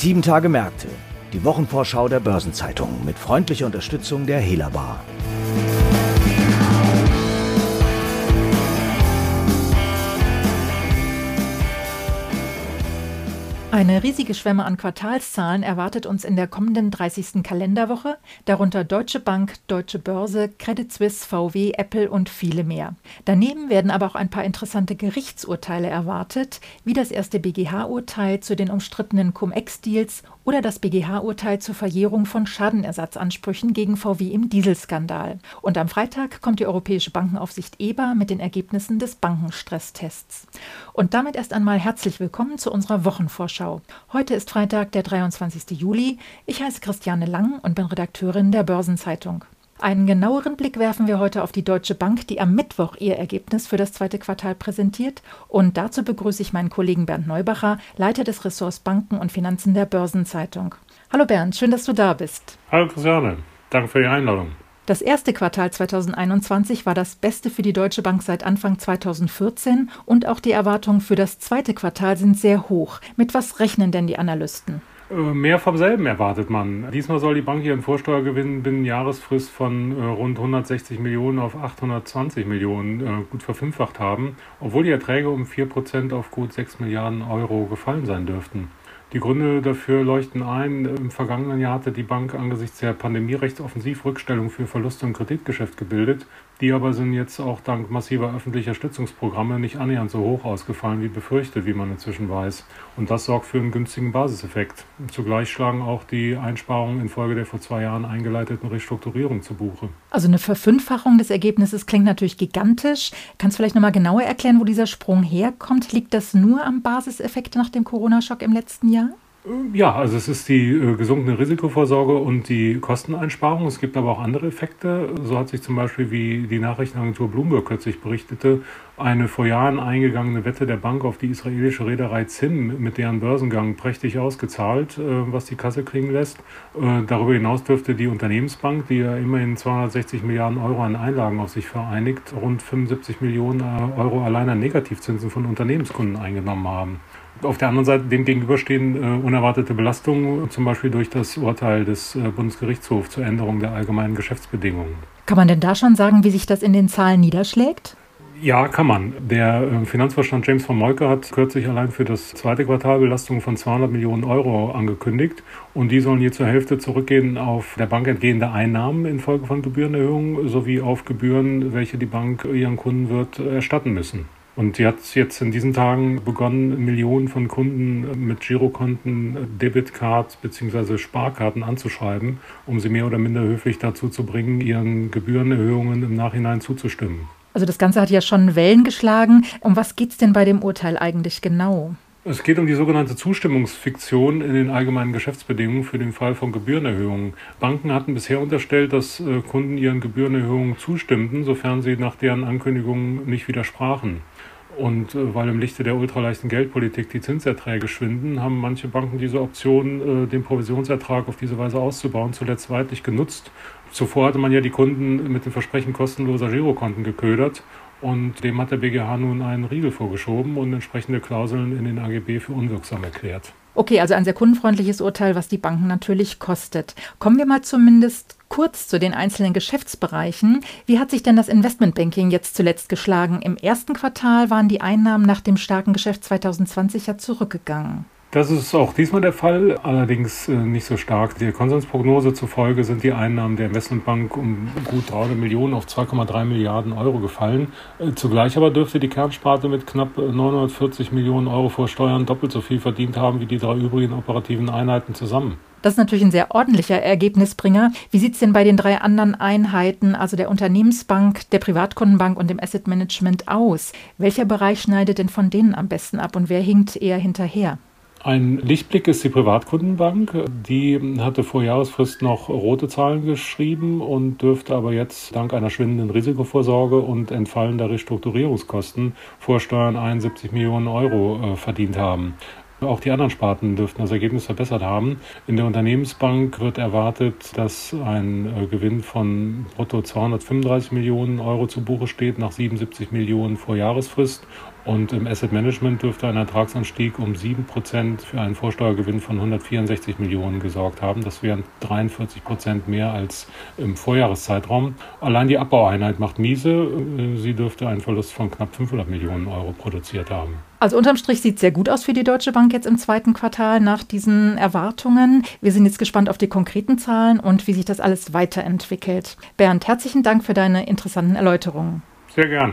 Sieben Tage Märkte. Die Wochenvorschau der Börsenzeitung mit freundlicher Unterstützung der Helabar. Eine riesige Schwemme an Quartalszahlen erwartet uns in der kommenden 30. Kalenderwoche, darunter Deutsche Bank, Deutsche Börse, Credit Suisse, VW, Apple und viele mehr. Daneben werden aber auch ein paar interessante Gerichtsurteile erwartet, wie das erste BGH-Urteil zu den umstrittenen Cum-Ex-Deals oder das BGH-Urteil zur Verjährung von Schadenersatzansprüchen gegen VW im Dieselskandal. Und am Freitag kommt die Europäische Bankenaufsicht EBA mit den Ergebnissen des Bankenstresstests. Und damit erst einmal herzlich willkommen zu unserer Wochenvorschau. Heute ist Freitag, der 23. Juli. Ich heiße Christiane Lang und bin Redakteurin der Börsenzeitung. Einen genaueren Blick werfen wir heute auf die Deutsche Bank, die am Mittwoch ihr Ergebnis für das zweite Quartal präsentiert. Und dazu begrüße ich meinen Kollegen Bernd Neubacher, Leiter des Ressorts Banken und Finanzen der Börsenzeitung. Hallo Bernd, schön, dass du da bist. Hallo Christiane, danke für die Einladung. Das erste Quartal 2021 war das beste für die Deutsche Bank seit Anfang 2014 und auch die Erwartungen für das zweite Quartal sind sehr hoch. Mit was rechnen denn die Analysten? Äh, mehr vom selben erwartet man. Diesmal soll die Bank ihren Vorsteuergewinn binnen Jahresfrist von äh, rund 160 Millionen auf 820 Millionen äh, gut verfünffacht haben, obwohl die Erträge um 4% auf gut 6 Milliarden Euro gefallen sein dürften. Die Gründe dafür leuchten ein. Im vergangenen Jahr hatte die Bank angesichts der Pandemie recht offensiv Rückstellung für Verluste im Kreditgeschäft gebildet. Die aber sind jetzt auch dank massiver öffentlicher Stützungsprogramme nicht annähernd so hoch ausgefallen wie befürchtet, wie man inzwischen weiß. Und das sorgt für einen günstigen Basiseffekt. Zugleich schlagen auch die Einsparungen infolge der vor zwei Jahren eingeleiteten Restrukturierung zu Buche. Also eine Verfünffachung des Ergebnisses klingt natürlich gigantisch. Kannst du vielleicht nochmal genauer erklären, wo dieser Sprung herkommt? Liegt das nur am Basiseffekt nach dem Corona-Schock im letzten Jahr? Ja, also es ist die äh, gesunkene Risikovorsorge und die Kosteneinsparung. Es gibt aber auch andere Effekte. So hat sich zum Beispiel, wie die Nachrichtenagentur Bloomberg kürzlich berichtete, eine vor Jahren eingegangene Wette der Bank auf die israelische Reederei Zinn mit deren Börsengang prächtig ausgezahlt, äh, was die Kasse kriegen lässt. Äh, darüber hinaus dürfte die Unternehmensbank, die ja immerhin 260 Milliarden Euro an Einlagen auf sich vereinigt, rund 75 Millionen Euro allein an Negativzinsen von Unternehmenskunden eingenommen haben. Auf der anderen Seite dem gegenüberstehen äh, unerwartete Belastungen, zum Beispiel durch das Urteil des äh, Bundesgerichtshofs zur Änderung der allgemeinen Geschäftsbedingungen. Kann man denn da schon sagen, wie sich das in den Zahlen niederschlägt? Ja, kann man. Der äh, Finanzvorstand James von Molke hat kürzlich allein für das zweite Quartal Belastungen von 200 Millionen Euro angekündigt. Und die sollen je zur Hälfte zurückgehen auf der Bank entgehende Einnahmen infolge von Gebührenerhöhungen sowie auf Gebühren, welche die Bank ihren Kunden wird erstatten müssen. Und die hat jetzt in diesen Tagen begonnen, Millionen von Kunden mit Girokonten, Debitcards bzw. Sparkarten anzuschreiben, um sie mehr oder minder höflich dazu zu bringen, ihren Gebührenerhöhungen im Nachhinein zuzustimmen. Also das Ganze hat ja schon Wellen geschlagen. Um was geht es denn bei dem Urteil eigentlich genau? Es geht um die sogenannte Zustimmungsfiktion in den allgemeinen Geschäftsbedingungen für den Fall von Gebührenerhöhungen. Banken hatten bisher unterstellt, dass äh, Kunden ihren Gebührenerhöhungen zustimmten, sofern sie nach deren Ankündigungen nicht widersprachen. Und äh, weil im Lichte der ultraleichten Geldpolitik die Zinserträge schwinden, haben manche Banken diese Option, äh, den Provisionsertrag auf diese Weise auszubauen, zuletzt weitlich genutzt. Zuvor hatte man ja die Kunden mit dem Versprechen kostenloser Girokonten geködert und dem hat der BGH nun einen Riegel vorgeschoben und entsprechende Klauseln in den AGB für unwirksam erklärt. Okay, also ein sehr kundenfreundliches Urteil, was die Banken natürlich kostet. Kommen wir mal zumindest kurz zu den einzelnen Geschäftsbereichen. Wie hat sich denn das Investmentbanking jetzt zuletzt geschlagen? Im ersten Quartal waren die Einnahmen nach dem starken Geschäft 2020 ja zurückgegangen. Das ist auch diesmal der Fall, allerdings äh, nicht so stark. Der Konsensprognose zufolge sind die Einnahmen der Investmentbank um gut 300 Millionen auf 2,3 Milliarden Euro gefallen. Äh, zugleich aber dürfte die Kernsparte mit knapp 940 Millionen Euro vor Steuern doppelt so viel verdient haben wie die drei übrigen operativen Einheiten zusammen. Das ist natürlich ein sehr ordentlicher Ergebnisbringer. Wie sieht es denn bei den drei anderen Einheiten, also der Unternehmensbank, der Privatkundenbank und dem Asset Management aus? Welcher Bereich schneidet denn von denen am besten ab und wer hinkt eher hinterher? Ein Lichtblick ist die Privatkundenbank. Die hatte vor Jahresfrist noch rote Zahlen geschrieben und dürfte aber jetzt dank einer schwindenden Risikovorsorge und entfallender Restrukturierungskosten vor Steuern 71 Millionen Euro äh, verdient haben. Auch die anderen Sparten dürften das Ergebnis verbessert haben. In der Unternehmensbank wird erwartet, dass ein äh, Gewinn von brutto 235 Millionen Euro zu Buche steht, nach 77 Millionen vor Jahresfrist Und im Asset Management dürfte ein Ertragsanstieg um 7% für einen Vorsteuergewinn von 164 Millionen gesorgt haben. Das wären 43 Prozent mehr als im Vorjahreszeitraum. Allein die Abbaueinheit macht miese. Sie dürfte einen Verlust von knapp 500 Millionen Euro produziert haben. Also unterm Strich sieht es sehr gut aus für die Deutsche Bank jetzt im zweiten Quartal nach diesen Erwartungen. Wir sind jetzt gespannt auf die konkreten Zahlen und wie sich das alles weiterentwickelt. Bernd, herzlichen Dank für deine interessanten Erläuterungen. Sehr gern.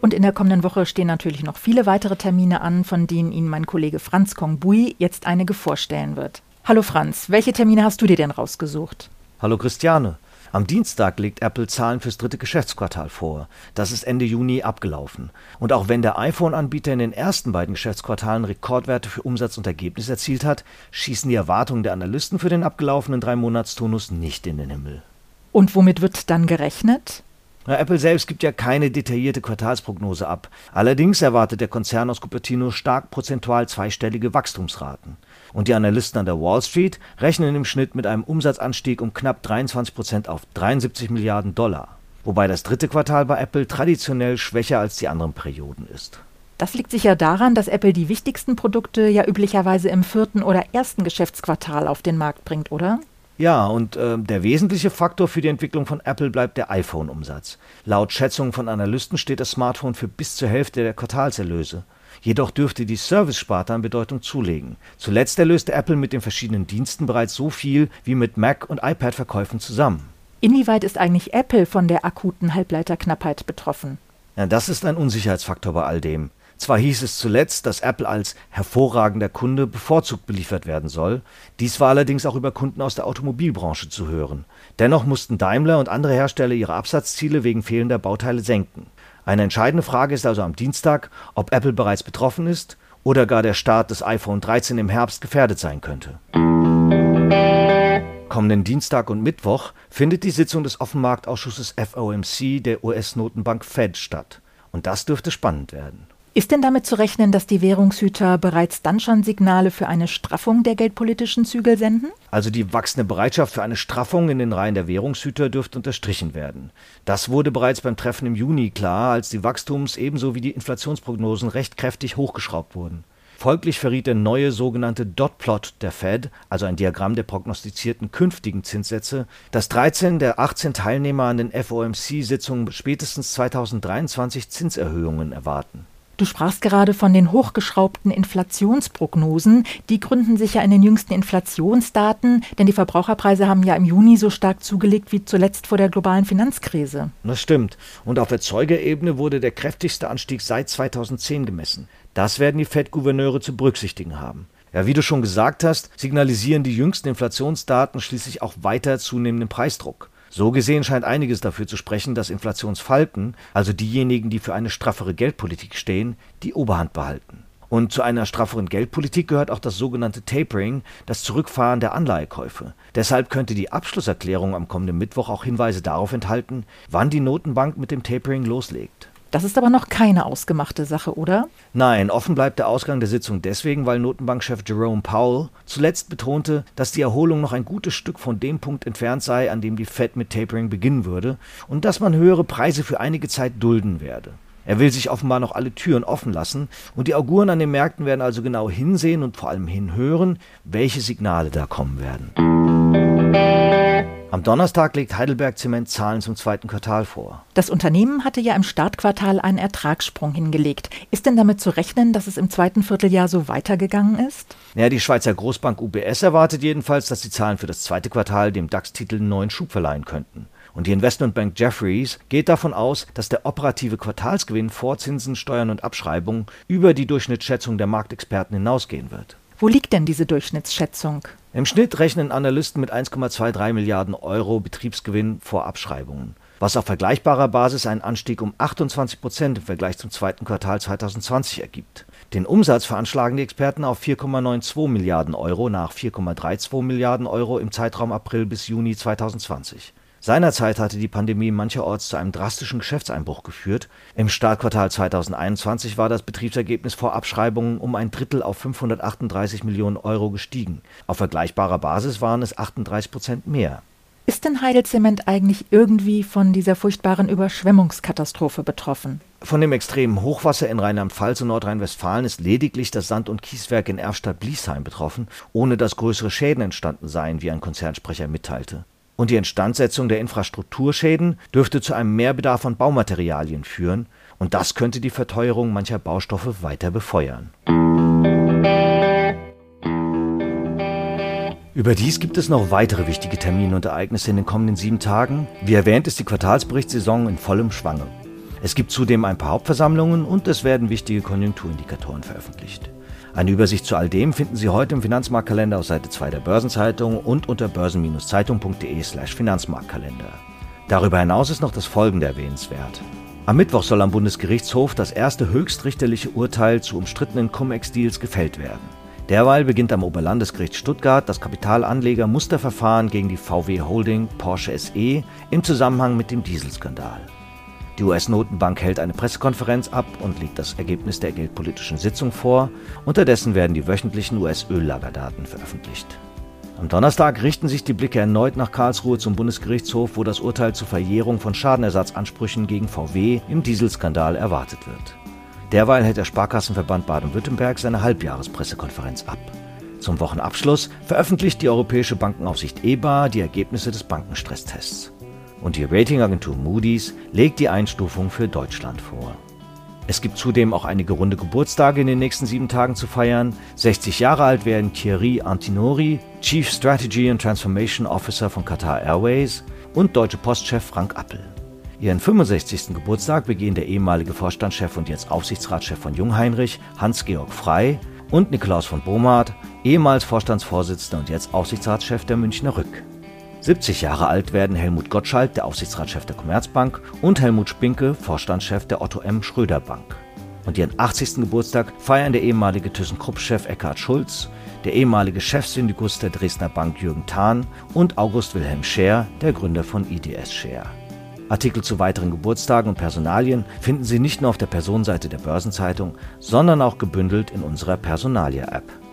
Und in der kommenden Woche stehen natürlich noch viele weitere Termine an, von denen Ihnen mein Kollege Franz Kongbui jetzt einige vorstellen wird. Hallo Franz, welche Termine hast du dir denn rausgesucht? Hallo Christiane. Am Dienstag legt Apple Zahlen fürs dritte Geschäftsquartal vor. Das ist Ende Juni abgelaufen. Und auch wenn der iPhone-Anbieter in den ersten beiden Geschäftsquartalen Rekordwerte für Umsatz und Ergebnis erzielt hat, schießen die Erwartungen der Analysten für den abgelaufenen Drei-Monats-Tonus nicht in den Himmel. Und womit wird dann gerechnet? Apple selbst gibt ja keine detaillierte Quartalsprognose ab. Allerdings erwartet der Konzern aus Cupertino stark prozentual zweistellige Wachstumsraten. Und die Analysten an der Wall Street rechnen im Schnitt mit einem Umsatzanstieg um knapp 23 Prozent auf 73 Milliarden Dollar. Wobei das dritte Quartal bei Apple traditionell schwächer als die anderen Perioden ist. Das liegt sicher daran, dass Apple die wichtigsten Produkte ja üblicherweise im vierten oder ersten Geschäftsquartal auf den Markt bringt, oder? Ja, und äh, der wesentliche Faktor für die Entwicklung von Apple bleibt der iPhone-Umsatz. Laut Schätzungen von Analysten steht das Smartphone für bis zur Hälfte der Quartalserlöse. Jedoch dürfte die Service-Sparte an Bedeutung zulegen. Zuletzt erlöste Apple mit den verschiedenen Diensten bereits so viel wie mit Mac- und iPad-Verkäufen zusammen. Inwieweit ist eigentlich Apple von der akuten Halbleiterknappheit betroffen? Ja, das ist ein Unsicherheitsfaktor bei all dem. Zwar hieß es zuletzt, dass Apple als hervorragender Kunde bevorzugt beliefert werden soll, dies war allerdings auch über Kunden aus der Automobilbranche zu hören. Dennoch mussten Daimler und andere Hersteller ihre Absatzziele wegen fehlender Bauteile senken. Eine entscheidende Frage ist also am Dienstag, ob Apple bereits betroffen ist oder gar der Start des iPhone 13 im Herbst gefährdet sein könnte. Kommenden Dienstag und Mittwoch findet die Sitzung des Offenmarktausschusses FOMC der US-Notenbank Fed statt. Und das dürfte spannend werden. Ist denn damit zu rechnen, dass die Währungshüter bereits dann schon Signale für eine Straffung der geldpolitischen Zügel senden? Also die wachsende Bereitschaft für eine Straffung in den Reihen der Währungshüter dürfte unterstrichen werden. Das wurde bereits beim Treffen im Juni klar, als die Wachstums- ebenso wie die Inflationsprognosen recht kräftig hochgeschraubt wurden. Folglich verriet der neue sogenannte Dot-Plot der Fed, also ein Diagramm der prognostizierten künftigen Zinssätze, dass 13 der 18 Teilnehmer an den FOMC-Sitzungen spätestens 2023 Zinserhöhungen erwarten. Du sprachst gerade von den hochgeschraubten Inflationsprognosen. Die gründen sich ja in den jüngsten Inflationsdaten, denn die Verbraucherpreise haben ja im Juni so stark zugelegt wie zuletzt vor der globalen Finanzkrise. Das stimmt. Und auf Erzeugerebene wurde der kräftigste Anstieg seit 2010 gemessen. Das werden die Fed-Gouverneure zu berücksichtigen haben. Ja, wie du schon gesagt hast, signalisieren die jüngsten Inflationsdaten schließlich auch weiter zunehmenden Preisdruck. So gesehen scheint einiges dafür zu sprechen, dass Inflationsfalken, also diejenigen, die für eine straffere Geldpolitik stehen, die Oberhand behalten. Und zu einer strafferen Geldpolitik gehört auch das sogenannte Tapering, das Zurückfahren der Anleihekäufe. Deshalb könnte die Abschlusserklärung am kommenden Mittwoch auch Hinweise darauf enthalten, wann die Notenbank mit dem Tapering loslegt. Das ist aber noch keine ausgemachte Sache, oder? Nein, offen bleibt der Ausgang der Sitzung deswegen, weil Notenbankchef Jerome Powell zuletzt betonte, dass die Erholung noch ein gutes Stück von dem Punkt entfernt sei, an dem die Fed mit Tapering beginnen würde und dass man höhere Preise für einige Zeit dulden werde. Er will sich offenbar noch alle Türen offen lassen und die Auguren an den Märkten werden also genau hinsehen und vor allem hinhören, welche Signale da kommen werden. Am Donnerstag legt Heidelberg Zement Zahlen zum zweiten Quartal vor. Das Unternehmen hatte ja im Startquartal einen Ertragssprung hingelegt. Ist denn damit zu rechnen, dass es im zweiten Vierteljahr so weitergegangen ist? Ja, die Schweizer Großbank UBS erwartet jedenfalls, dass die Zahlen für das zweite Quartal dem DAX-Titel einen neuen Schub verleihen könnten. Und die Investmentbank Jefferies geht davon aus, dass der operative Quartalsgewinn vor Zinsen, Steuern und Abschreibungen über die Durchschnittsschätzung der Marktexperten hinausgehen wird. Wo liegt denn diese Durchschnittsschätzung? Im Schnitt rechnen Analysten mit 1,23 Milliarden Euro Betriebsgewinn vor Abschreibungen, was auf vergleichbarer Basis einen Anstieg um 28 Prozent im Vergleich zum zweiten Quartal 2020 ergibt. Den Umsatz veranschlagen die Experten auf 4,92 Milliarden Euro nach 4,32 Milliarden Euro im Zeitraum April bis Juni 2020. Seinerzeit hatte die Pandemie mancherorts zu einem drastischen Geschäftseinbruch geführt. Im Startquartal 2021 war das Betriebsergebnis vor Abschreibungen um ein Drittel auf 538 Millionen Euro gestiegen. Auf vergleichbarer Basis waren es 38 Prozent mehr. Ist denn Heidelzement eigentlich irgendwie von dieser furchtbaren Überschwemmungskatastrophe betroffen? Von dem extremen Hochwasser in Rheinland-Pfalz und Nordrhein-Westfalen ist lediglich das Sand- und Kieswerk in Erfstadt-Bliesheim betroffen, ohne dass größere Schäden entstanden seien, wie ein Konzernsprecher mitteilte. Und die Instandsetzung der Infrastrukturschäden dürfte zu einem Mehrbedarf an Baumaterialien führen, und das könnte die Verteuerung mancher Baustoffe weiter befeuern. Überdies gibt es noch weitere wichtige Termine und Ereignisse in den kommenden sieben Tagen. Wie erwähnt ist die Quartalsberichtssaison in vollem Schwange. Es gibt zudem ein paar Hauptversammlungen und es werden wichtige Konjunkturindikatoren veröffentlicht. Eine Übersicht zu all dem finden Sie heute im Finanzmarktkalender auf Seite 2 der Börsenzeitung und unter börsen-zeitung.de/slash Finanzmarktkalender. Darüber hinaus ist noch das folgende erwähnenswert. Am Mittwoch soll am Bundesgerichtshof das erste höchstrichterliche Urteil zu umstrittenen Cum-Ex-Deals gefällt werden. Derweil beginnt am Oberlandesgericht Stuttgart das Kapitalanleger-Musterverfahren gegen die VW Holding Porsche SE im Zusammenhang mit dem Dieselskandal. Die US-Notenbank hält eine Pressekonferenz ab und legt das Ergebnis der geldpolitischen Sitzung vor. Unterdessen werden die wöchentlichen US-Öllagerdaten veröffentlicht. Am Donnerstag richten sich die Blicke erneut nach Karlsruhe zum Bundesgerichtshof, wo das Urteil zur Verjährung von Schadenersatzansprüchen gegen VW im Dieselskandal erwartet wird. Derweil hält der Sparkassenverband Baden-Württemberg seine Halbjahrespressekonferenz ab. Zum Wochenabschluss veröffentlicht die Europäische Bankenaufsicht EBA die Ergebnisse des Bankenstresstests. Und die Ratingagentur Moody's legt die Einstufung für Deutschland vor. Es gibt zudem auch einige runde Geburtstage in den nächsten sieben Tagen zu feiern. 60 Jahre alt werden Thierry Antinori, Chief Strategy and Transformation Officer von Qatar Airways und Deutsche Postchef Frank Appel. Ihren 65. Geburtstag begehen der ehemalige Vorstandschef und jetzt Aufsichtsratschef von Jungheinrich, Hans-Georg Frei, und Nikolaus von Bohmart, ehemals Vorstandsvorsitzender und jetzt Aufsichtsratschef der Münchner Rück. 70 Jahre alt werden Helmut Gottschalk, der Aufsichtsratschef der Commerzbank, und Helmut Spinke, Vorstandschef der Otto M. Schröder Bank. Und ihren 80. Geburtstag feiern der ehemalige ThyssenKrupp-Chef Eckhard Schulz, der ehemalige Chefsyndikus der Dresdner Bank Jürgen Thahn und August Wilhelm Scher, der Gründer von IDS Scher. Artikel zu weiteren Geburtstagen und Personalien finden Sie nicht nur auf der Personenseite der Börsenzeitung, sondern auch gebündelt in unserer Personalia-App.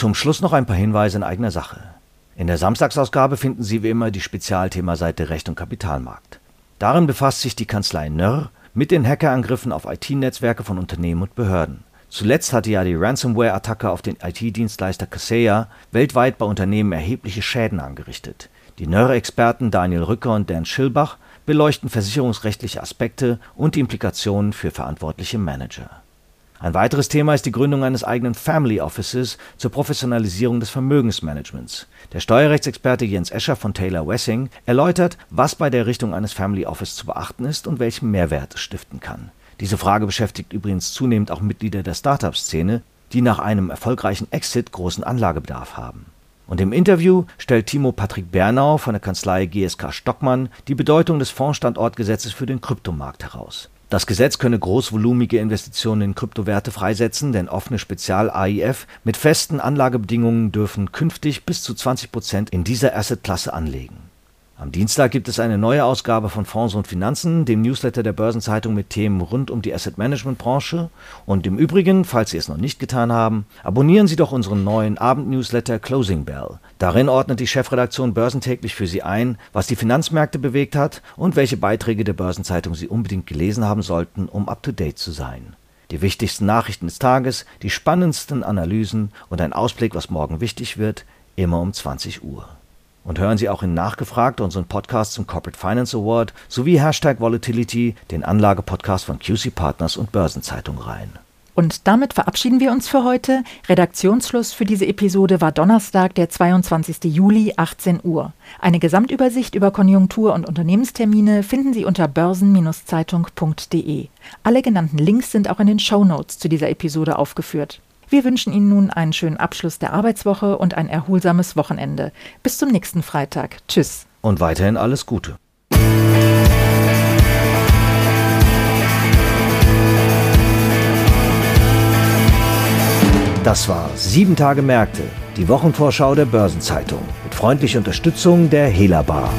Zum Schluss noch ein paar Hinweise in eigener Sache. In der Samstagsausgabe finden Sie wie immer die Spezialthemaseite Recht und Kapitalmarkt. Darin befasst sich die Kanzlei Nörr mit den Hackerangriffen auf IT-Netzwerke von Unternehmen und Behörden. Zuletzt hatte ja die Ransomware-Attacke auf den IT-Dienstleister Kaseya weltweit bei Unternehmen erhebliche Schäden angerichtet. Die Nörre-Experten Daniel Rücker und Dan Schilbach beleuchten versicherungsrechtliche Aspekte und die Implikationen für verantwortliche Manager. Ein weiteres Thema ist die Gründung eines eigenen Family Offices zur Professionalisierung des Vermögensmanagements. Der Steuerrechtsexperte Jens Escher von Taylor Wessing erläutert, was bei der Errichtung eines Family Office zu beachten ist und welchen Mehrwert es stiften kann. Diese Frage beschäftigt übrigens zunehmend auch Mitglieder der Startup-Szene, die nach einem erfolgreichen Exit großen Anlagebedarf haben. Und im Interview stellt Timo Patrick Bernau von der Kanzlei GSK Stockmann die Bedeutung des Fondsstandortgesetzes für den Kryptomarkt heraus. Das Gesetz könne großvolumige Investitionen in Kryptowerte freisetzen, denn offene Spezial-AIF mit festen Anlagebedingungen dürfen künftig bis zu 20 Prozent in dieser Assetklasse anlegen. Am Dienstag gibt es eine neue Ausgabe von Fonds und Finanzen, dem Newsletter der Börsenzeitung mit Themen rund um die Asset Management Branche. Und im Übrigen, falls Sie es noch nicht getan haben, abonnieren Sie doch unseren neuen Abendnewsletter Closing Bell. Darin ordnet die Chefredaktion börsentäglich für Sie ein, was die Finanzmärkte bewegt hat und welche Beiträge der Börsenzeitung Sie unbedingt gelesen haben sollten, um up to date zu sein. Die wichtigsten Nachrichten des Tages, die spannendsten Analysen und ein Ausblick, was morgen wichtig wird, immer um 20 Uhr. Und hören Sie auch in Nachgefragt unseren Podcast zum Corporate Finance Award sowie Hashtag Volatility, den Anlagepodcast von QC Partners und Börsenzeitung rein. Und damit verabschieden wir uns für heute. Redaktionsschluss für diese Episode war Donnerstag, der 22. Juli, 18 Uhr. Eine Gesamtübersicht über Konjunktur- und Unternehmenstermine finden Sie unter börsen-zeitung.de. Alle genannten Links sind auch in den Show Notes zu dieser Episode aufgeführt. Wir wünschen Ihnen nun einen schönen Abschluss der Arbeitswoche und ein erholsames Wochenende. Bis zum nächsten Freitag. Tschüss. Und weiterhin alles Gute. Das war Sieben Tage Märkte, die Wochenvorschau der Börsenzeitung mit freundlicher Unterstützung der Hela Bar.